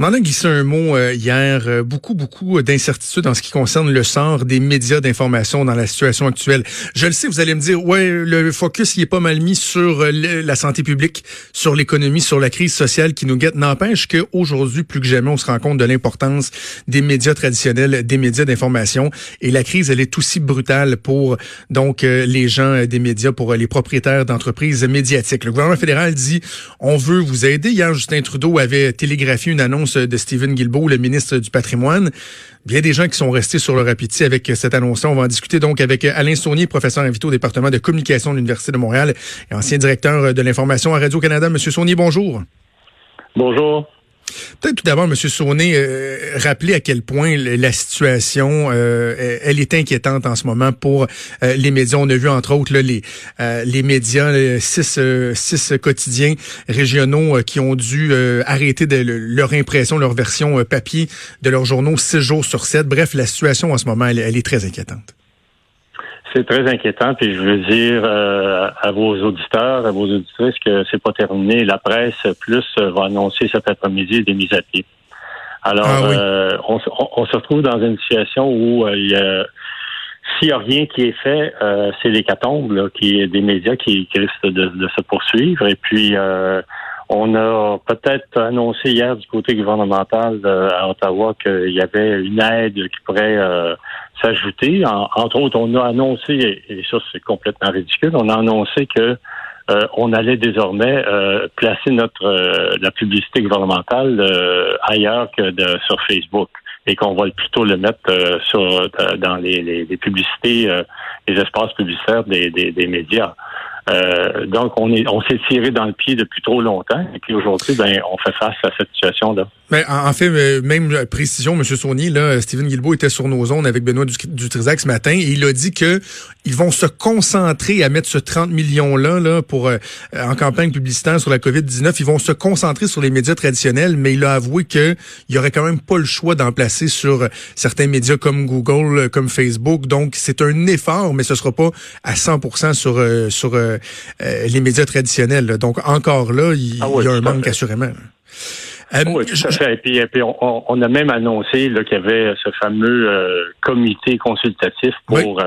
On en a glissé un mot euh, hier. Euh, beaucoup, beaucoup d'incertitudes en ce qui concerne le sort des médias d'information dans la situation actuelle. Je le sais, vous allez me dire, ouais, le focus il est pas mal mis sur euh, la santé publique, sur l'économie, sur la crise sociale qui nous guette. N'empêche qu'aujourd'hui, plus que jamais, on se rend compte de l'importance des médias traditionnels, des médias d'information. Et la crise, elle est aussi brutale pour donc les gens des médias, pour les propriétaires d'entreprises médiatiques. Le gouvernement fédéral dit, on veut vous aider. Hier, Justin Trudeau avait télégraphié une annonce de Stephen Guilbeault, le ministre du Patrimoine. Bien des gens qui sont restés sur leur appétit avec cette annonce-là. On va en discuter donc avec Alain Saunier, professeur invité au département de communication de l'Université de Montréal et ancien directeur de l'information à Radio-Canada. Monsieur Saunier, bonjour. Bonjour. Peut-être tout d'abord, M. Sauné, euh, rappeler à quel point la situation, euh, elle est inquiétante en ce moment pour euh, les médias. On a vu entre autres les, les médias, six, six quotidiens régionaux qui ont dû arrêter de, leur impression, leur version papier de leurs journaux six jours sur sept. Bref, la situation en ce moment, elle est très inquiétante. C'est très inquiétant, puis je veux dire euh, à vos auditeurs, à vos auditrices que c'est pas terminé. La presse plus euh, va annoncer cet après-midi des mises à pied. Alors, ah euh, on, se retrouve dans une situation où il y a s'il n'y a rien qui est fait, c'est l'hécatombe qui est des médias qui, risquent de, se poursuivre. Et puis, on a peut-être annoncé hier du côté gouvernemental à Ottawa qu'il y avait une aide qui pourrait s'ajouter. entre autres, on a annoncé, et ça c'est complètement ridicule, on a annoncé que euh, on allait désormais euh, placer notre euh, la publicité gouvernementale ailleurs que de, sur Facebook et qu'on va plutôt le mettre sur dans les, les, publicités, les espaces publicitaires des, des, des médias. Euh, donc, on est, on s'est tiré dans le pied depuis trop longtemps. Et puis aujourd'hui, ben, on fait face à cette situation-là. Mais en fait, euh, même précision, M. Saunier, là, Stephen Guilbeault était sur nos zones avec Benoît Dutrisac ce matin et il a dit que ils vont se concentrer à mettre ce 30 millions-là là, pour euh, en campagne publicitaire sur la COVID-19. Ils vont se concentrer sur les médias traditionnels, mais il a avoué qu'il y aurait quand même pas le choix d'en placer sur certains médias comme Google, comme Facebook. Donc, c'est un effort, mais ce sera pas à 100 sur, sur euh, les médias traditionnels. Donc encore là, il, ah y a un manque assurément. Euh, oui, tout à fait. Et puis, on, a même annoncé qu'il y avait ce fameux euh, comité consultatif pour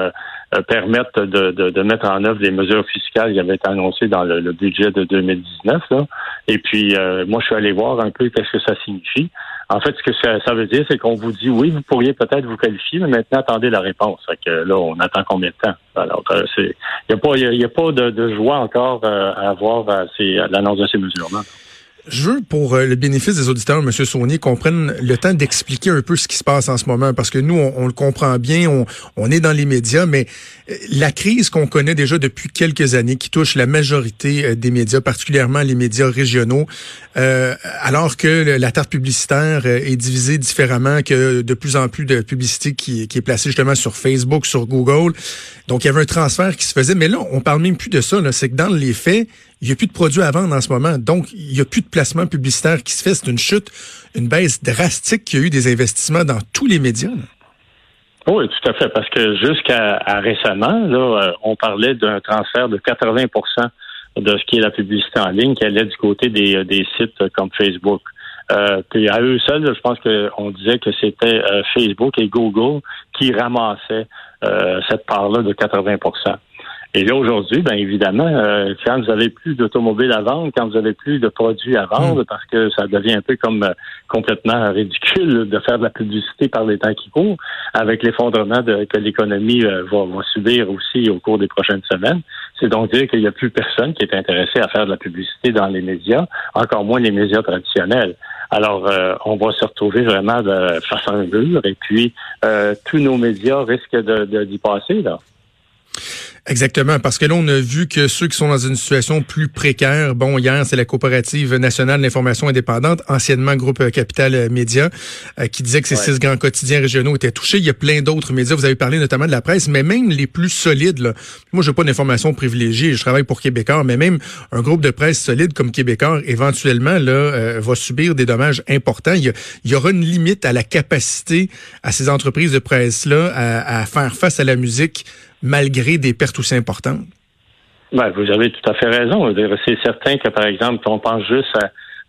permettre de, mettre en œuvre des mesures fiscales qui avaient été annoncées dans le, budget de 2019. Et puis, moi, je suis allé voir un peu qu'est-ce que ça signifie. En fait, ce que ça, veut dire, c'est qu'on vous dit oui, vous pourriez peut-être vous qualifier, mais maintenant attendez la réponse. Fait que là, on attend combien de temps? Alors, euh, c'est, il n'y a pas, a, pas de, joie encore euh, à avoir à, à l'annonce de ces mesures-là. Je veux, pour euh, le bénéfice des auditeurs, M. Saunier, qu'on prenne le temps d'expliquer un peu ce qui se passe en ce moment, parce que nous, on, le comprend bien, on, est dans les médias, mais euh, la crise qu'on connaît déjà depuis quelques années, qui touche la majorité euh, des médias, particulièrement les médias régionaux, alors que la tarte publicitaire est divisée différemment, que de plus en plus de publicité qui, qui est placée justement sur Facebook, sur Google. Donc, il y avait un transfert qui se faisait, mais là, on parle même plus de ça. C'est que dans les faits, il n'y a plus de produits à vendre en ce moment. Donc, il n'y a plus de placement publicitaire qui se fait. C'est une chute, une baisse drastique qu'il y a eu des investissements dans tous les médias. Oui, tout à fait. Parce que jusqu'à récemment, là, euh, on parlait d'un transfert de 80% de ce qui est la publicité en ligne qui allait du côté des, euh, sites comme Facebook. Euh, puis à eux seuls, je pense qu'on disait que c'était Facebook et Google qui ramassaient cette part-là de 80 et là, aujourd'hui, bien évidemment, euh, quand vous avez plus d'automobiles à vendre, quand vous avez plus de produits à vendre, hmm. parce que ça devient un peu comme euh, complètement ridicule de faire de la publicité par les temps qui courent, avec l'effondrement que l'économie euh, va, subir aussi au cours des prochaines semaines, c'est donc dire qu'il n'y a plus personne qui est intéressé à faire de la publicité dans les médias, encore moins les médias traditionnels. Alors, on va se retrouver vraiment de, face à un mur, et puis tous nos médias risquent de, d'y passer, là. Exactement, parce que là, on a vu que ceux qui sont dans une situation plus précaire, bon, hier, c'est la coopérative nationale d'information indépendante, anciennement groupe Capital Média, euh, qui disait que ces six grands quotidiens régionaux étaient touchés. Il y a plein d'autres médias, vous avez parlé notamment de la presse, mais même les plus solides, là, moi, j'ai pas d'informations privilégiée, je travaille pour Québécois, mais même un groupe de presse solide comme Québécois, éventuellement, là, euh, va subir des dommages importants. Il y, aura une limite à la capacité à ces entreprises de presse-là à, à faire face à la musique malgré des pertes aussi importantes? Ben, vous avez tout à fait raison. C'est certain que, par exemple, on pense juste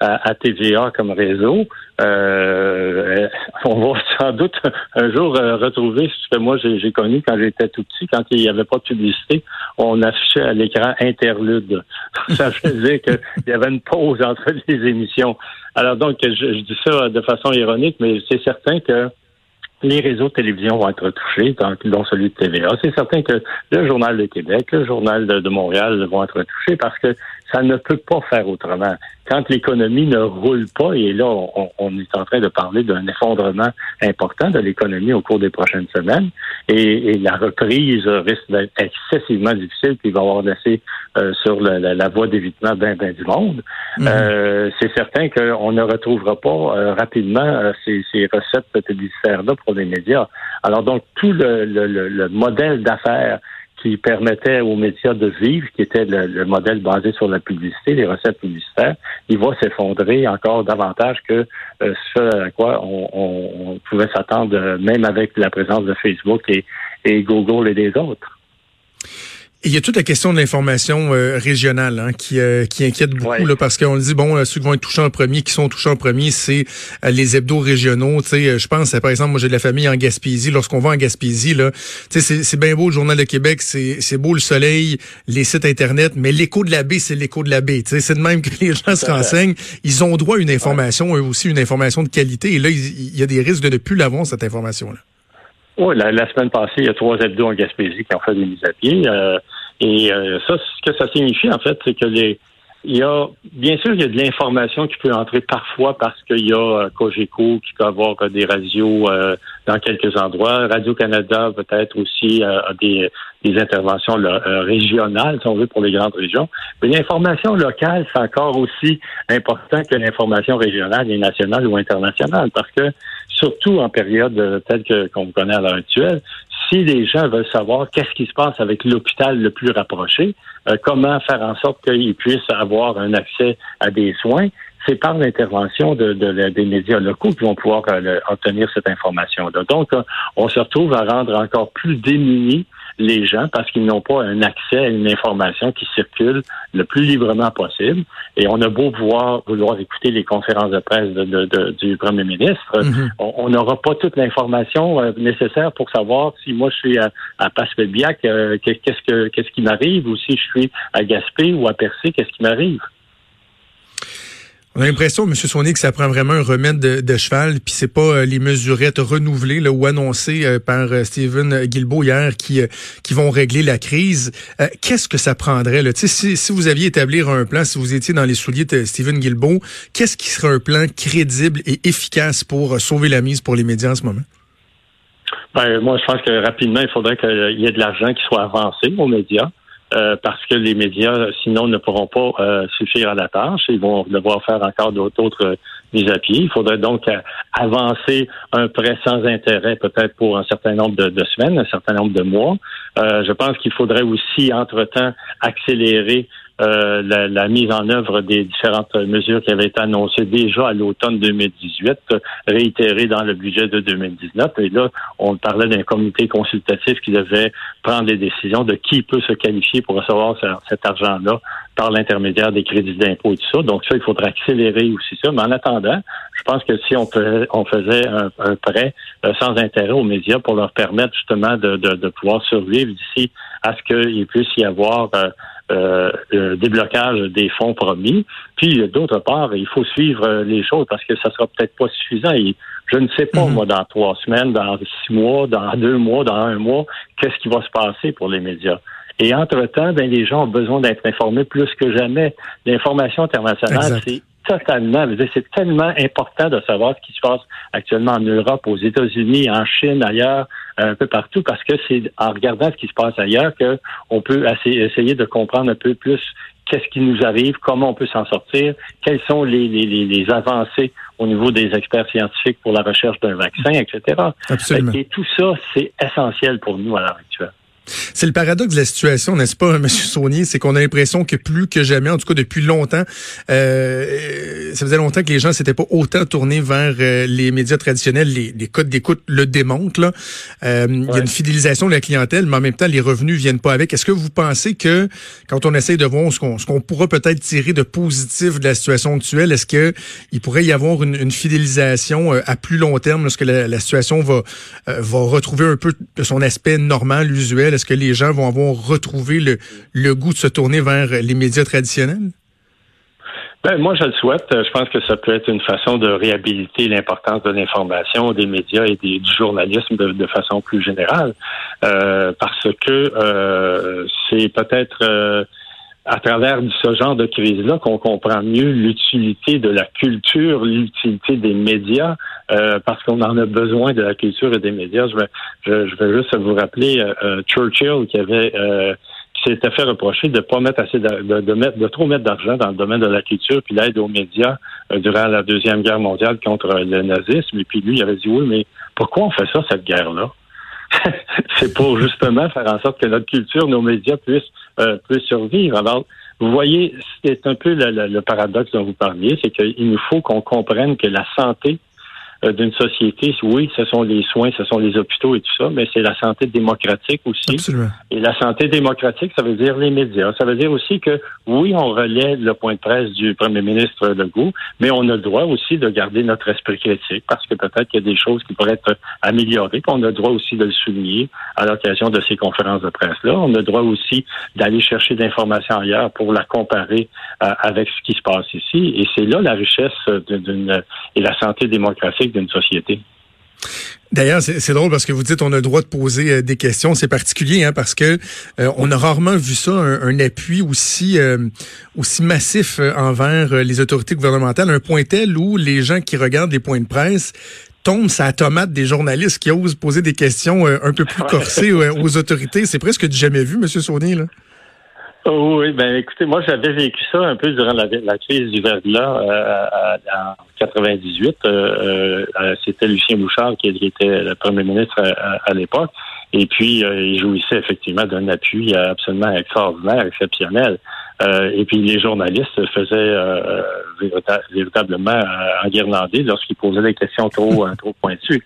à, TVA comme réseau. Euh, on va sans doute un jour euh, retrouver ce que moi j'ai connu quand j'étais tout petit, quand il n'y avait pas de publicité, on affichait à l'écran interlude. Ça faisait qu'il y avait une pause entre les émissions. Alors donc, je dis ça de façon ironique, mais c'est certain que les réseaux de télévision vont être touchés, dont celui de TVA. C'est certain que le Journal de Québec, le Journal de, Montréal vont être touchés parce que ça ne peut pas faire autrement. Quand l'économie ne roule pas, et là, on, est en train de parler d'un effondrement important de l'économie au cours des prochaines semaines, et, la reprise risque d'être excessivement difficile, puis il va y avoir laissé euh, sur la, voie d'évitement ben, ben du monde. Mhm. Euh, c'est certain qu'on ne retrouvera pas euh, rapidement ces, ces recettes publicitaires-là pour les médias. Alors donc, tout le, le modèle d'affaires qui permettait aux médias de vivre, qui était le, modèle basé sur la publicité, les recettes publicitaires, il va s'effondrer encore davantage que euh, ce à quoi on, pouvait s'attendre, même avec la présence de Facebook et, et Google et des autres. Il y a toute la question de l'information euh, régionale hein, qui, euh, qui inquiète beaucoup là, parce qu'on dit bon euh, ceux qui vont être touchés en premier, qui sont touchés en premier, c'est les hebdos régionaux. Tu sais, je pense par exemple moi j'ai de la famille en Gaspésie. Lorsqu'on va en Gaspésie là, tu sais c'est bien beau le journal de Québec, c'est c'est beau le soleil, les sites internet, mais l'écho de la baie c'est l'écho de la baie. Tu sais c'est de même que les gens se renseignent. Ils ont droit à une information, eux aussi une information de qualité. Et là il, y a des risques de ne plus l'avoir cette information là. Oui, la, semaine passée, il y a trois hebdos en Gaspésie qui ont fait des mises à pied. Euh, et euh, ça, ce que ça signifie, en fait, c'est que les, il y a, bien sûr, il y a de l'information qui peut entrer parfois parce qu'il y a euh, Cogeco qui peut avoir euh, des radios dans quelques endroits. Radio-Canada peut-être aussi a des, des interventions régionales, si on veut, pour les grandes régions. Mais l'information locale, c'est encore aussi important que l'information régionale et nationale ou internationale parce que surtout en période telle que qu'on connaît à l'heure actuelle, si les gens veulent savoir qu'est-ce qui se passe avec l'hôpital le plus rapproché, euh, comment faire en sorte qu'ils puissent avoir un accès à des soins, c'est par l'intervention de, des médias locaux qu'ils vont pouvoir euh, obtenir cette information-là. Donc, euh, on se retrouve à rendre encore plus démunis les gens parce qu'ils n'ont pas un accès à une information qui circule le plus librement possible. Et on a beau pouvoir vouloir écouter les conférences de presse de, du premier ministre, mhm. on n'aura pas toute l'information euh, nécessaire pour savoir si moi je suis à, à euh, qu'est-ce que qu'est-ce qui m'arrive, ou si je suis à Gaspé ou à Percé, qu'est-ce qui m'arrive. On a l'impression, M. Sonny, que ça prend vraiment un remède de, cheval, puis c'est pas euh, les mesurettes renouvelées là, ou annoncées euh, par euh, Stephen Guilbeault hier qui, qui vont régler la crise. qu'est-ce que ça prendrait? Là? Si, si vous aviez établi un plan, si vous étiez dans les souliers de Stephen Guilbeault, qu'est-ce qui serait un plan crédible et efficace pour sauver la mise pour les médias en ce moment? Ben, moi, je pense que rapidement, il faudrait qu'il y ait de l'argent qui soit avancé aux médias. Euh, parce que les médias, sinon, ne pourront pas euh, suffire à la tâche. Ils vont devoir faire encore d'autres mises à pied. Il faudrait donc euh, avancer un prêt sans intérêt, peut-être pour un certain nombre de, semaines, un certain nombre de mois. je pense qu'il faudrait aussi, entre-temps, accélérer euh, la, mise en œuvre des différentes mesures qui avaient été annoncées déjà à l'automne 2018, réitérées dans le budget de 2019. Et là, on parlait d'un comité consultatif qui devait prendre des décisions de qui peut se qualifier pour recevoir cet argent-là par l'intermédiaire des crédits d'impôt et tout ça. Donc ça, il faudrait accélérer aussi ça. Mais en attendant, je pense que si on, faisait un, prêt euh, sans intérêt aux médias pour leur permettre justement de, de, pouvoir survivre d'ici à ce qu'il puisse y avoir euh, euh, le déblocage des fonds promis. Puis d'autre part, il faut suivre les choses parce que ça sera peut-être pas suffisant. Et je ne sais pas, mhm. moi, dans trois semaines, dans six mois, dans deux mois, dans un mois, qu'est-ce qui va se passer pour les médias. Et entre-temps, ben, les gens ont besoin d'être informés plus que jamais. L'information internationale, c'est totalement, c'est tellement important de savoir ce qui se passe actuellement en Europe, aux États-Unis, en Chine, ailleurs, un peu partout, parce que c'est en regardant ce qui se passe ailleurs qu'on peut essayer de comprendre un peu plus qu'est-ce qui nous arrive, comment on peut s'en sortir, quelles sont les, les, les, avancées au niveau des experts scientifiques pour la recherche d'un vaccin, etc. Absolument. Et tout ça, c'est essentiel pour nous à l'heure actuelle. C'est le paradoxe de la situation, n'est-ce pas, M. Saunier? C'est qu'on a l'impression que plus que jamais, en tout cas depuis longtemps, euh, ça faisait longtemps que les gens s'étaient pas autant tournés vers euh, les médias traditionnels. Les, les codes d'écoute le démontrent. Là. Euh, Il y a une fidélisation de la clientèle, mais en même temps, les revenus viennent pas avec. Est-ce que vous pensez que quand on essaye de voir ce qu'on pourra peut-être tirer de positif de la situation actuelle, est-ce que il pourrait y avoir une, une fidélisation euh, à plus long terme lorsque la, la situation va, va retrouver un peu de son aspect normal, usuel? Est-ce que les gens vont avoir retrouvé le, goût de se tourner vers les médias traditionnels? Ben, moi, je le souhaite. Je pense que ça peut être une façon de réhabiliter l'importance de l'information, des médias et du journalisme de, façon plus générale, euh, parce que euh, c'est peut-être euh, à travers ce genre de crise-là qu'on comprend mieux l'utilité de la culture, l'utilité des médias, euh, parce qu'on en a besoin de la culture et des médias. Je vais, je, je vais juste vous rappeler euh, Churchill qui avait s'était fait reprocher de pas mettre assez de, de, mettre de trop mettre d'argent dans le domaine de la culture puis l'aide aux médias euh, durant la deuxième guerre mondiale contre le nazisme et puis lui il avait dit oui mais pourquoi on fait ça cette guerre là c'est pour justement faire en sorte que notre culture nos médias puissent euh, puissent survivre. Alors vous voyez c'est un peu le, le paradoxe dont vous parliez c'est qu'il nous faut qu'on comprenne que la santé d'une société, oui, ce sont les soins, ce sont les hôpitaux et tout ça, mais c'est la santé démocratique aussi. Absolument. Et la santé démocratique, ça veut dire les médias. Ça veut dire aussi que, oui, on relaie le point de presse du premier ministre Legault, mais on a le droit aussi de garder notre esprit critique parce que peut-être qu'il y a des choses qui pourraient être améliorées. Puis on a le droit aussi de le souligner à l'occasion de ces conférences de presse-là. On a le droit aussi d'aller chercher d'informations ailleurs pour la comparer euh, avec ce qui se passe ici. Et c'est là la richesse d'une et la santé démocratique d'une société. D'ailleurs, c'est drôle parce que vous dites on a le droit de poser euh, des questions. C'est particulier hein, parce que euh, on a rarement vu ça, un, appui aussi euh, aussi massif envers les autorités gouvernementales, un point tel où les gens qui regardent les points de presse tombent sa tomate des journalistes qui osent poser des questions un peu plus corsées aux autorités. C'est presque du jamais vu, Monsieur Saunier. Là. Oh oui, ben écoutez, moi j'avais vécu ça un peu durant la, crise du verglas euh, en 98. Euh, euh, C'était Lucien Bouchard qui, était le premier ministre à, l'époque. Et puis, euh, il jouissait effectivement d'un appui absolument extraordinaire, exceptionnel. et puis, les journalistes faisaient véritablement enguirlander lorsqu'ils posaient des questions trop, trop pointues.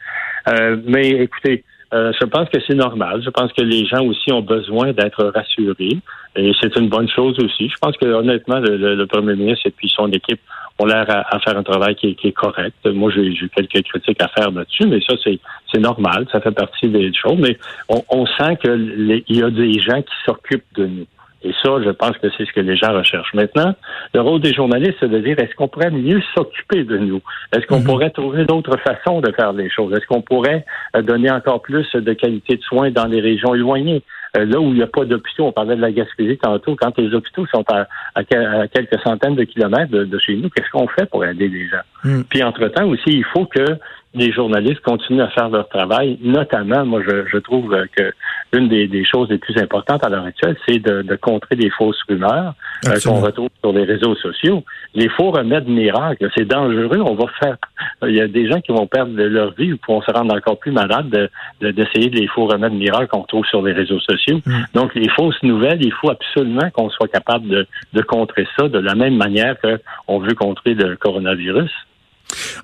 mais écoutez, euh, je pense que c'est normal. Je pense que les gens aussi ont besoin d'être rassurés. Et c'est une bonne chose aussi. Je pense que honnêtement, le, premier ministre et puis son équipe ont l'air à, faire un travail qui est, correct. Moi, j'ai quelques critiques à faire là-dessus, mais ça, c'est normal. Ça fait partie des choses. Mais on, on sent qu'il y a des gens qui s'occupent de nous. Et ça, je pense que c'est ce que les gens recherchent. Maintenant, le rôle des journalistes, c'est de dire est-ce qu'on pourrait mieux s'occuper de nous? Est-ce qu'on mhm. pourrait trouver d'autres façons de faire les choses? Est-ce qu'on pourrait euh, donner encore plus de qualité de soins dans les régions éloignées? Euh, là où il n'y a pas d'hôpitaux, on parlait de la Gaspésie tantôt, quand les hôpitaux sont à, quelques centaines de kilomètres de, chez nous, qu'est-ce qu'on fait pour aider les gens? Mhm. Puis entre-temps aussi, il faut que les journalistes continuent à faire leur travail. Notamment, moi, je, trouve que une des, choses les plus importantes à l'heure actuelle, c'est de, contrer des fausses rumeurs euh, qu'on retrouve sur les réseaux sociaux. Les faux remèdes miracles, c'est dangereux. On va faire. Il y a des gens qui vont perdre leur vie ou vont se rendre encore plus malades d'essayer de, les faux remèdes miracles qu'on trouve sur les réseaux sociaux. Mm. Donc, les fausses nouvelles, il faut absolument qu'on soit capable de, de contrer ça de la même manière qu'on veut contrer le coronavirus.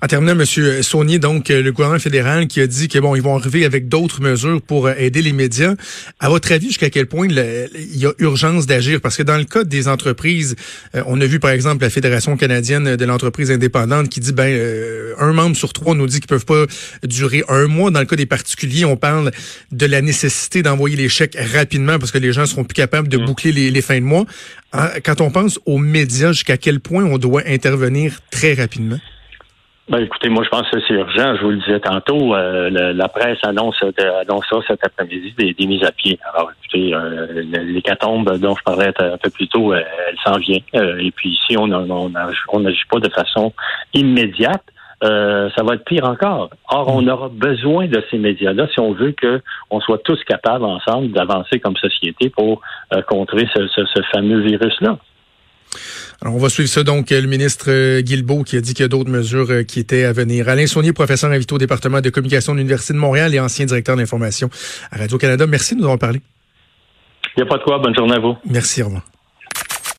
En terminant, M. Saunier, donc, euh, le gouvernement fédéral qui a dit que bon, ils vont arriver avec d'autres mesures pour euh, aider les médias. À votre avis, jusqu'à quel point il y a urgence d'agir? Parce que dans le cas des entreprises, euh, on a vu par exemple la Fédération canadienne de l'entreprise indépendante qui dit ben un membre sur trois nous dit qu'ils peuvent pas durer un mois. Dans le cas des particuliers, on parle de la nécessité d'envoyer les chèques rapidement parce que les gens seront plus capables de mmh. boucler les, les fins de mois. Quand on pense aux médias, jusqu'à quel point on doit intervenir très rapidement? Ben, écoutez, moi, je pense que c'est urgent. Je vous le disais tantôt, euh, la, presse annonce, euh, annonce ça cet après-midi, des, mises à pied. Alors, écoutez, euh, l'hécatombe dont je parlais un peu plus tôt, elle, s'en vient. et puis, si on n'agit pas de façon immédiate, ça va être pire encore. Or, on aura besoin de ces médias-là si on veut qu'on soit tous capables ensemble d'avancer comme société pour contrer ce fameux virus-là. Alors, on va suivre ça donc, le ministre euh, Guilbeault qui a dit qu'il y a d'autres mesures euh, qui étaient à venir. Alain Saunier, professeur invité au département de communication de l'Université de Montréal et ancien directeur d'information à Radio-Canada. Merci de nous avoir parlé. Il n'y a pas de quoi. Bonne journée à vous. Merci, au revoir.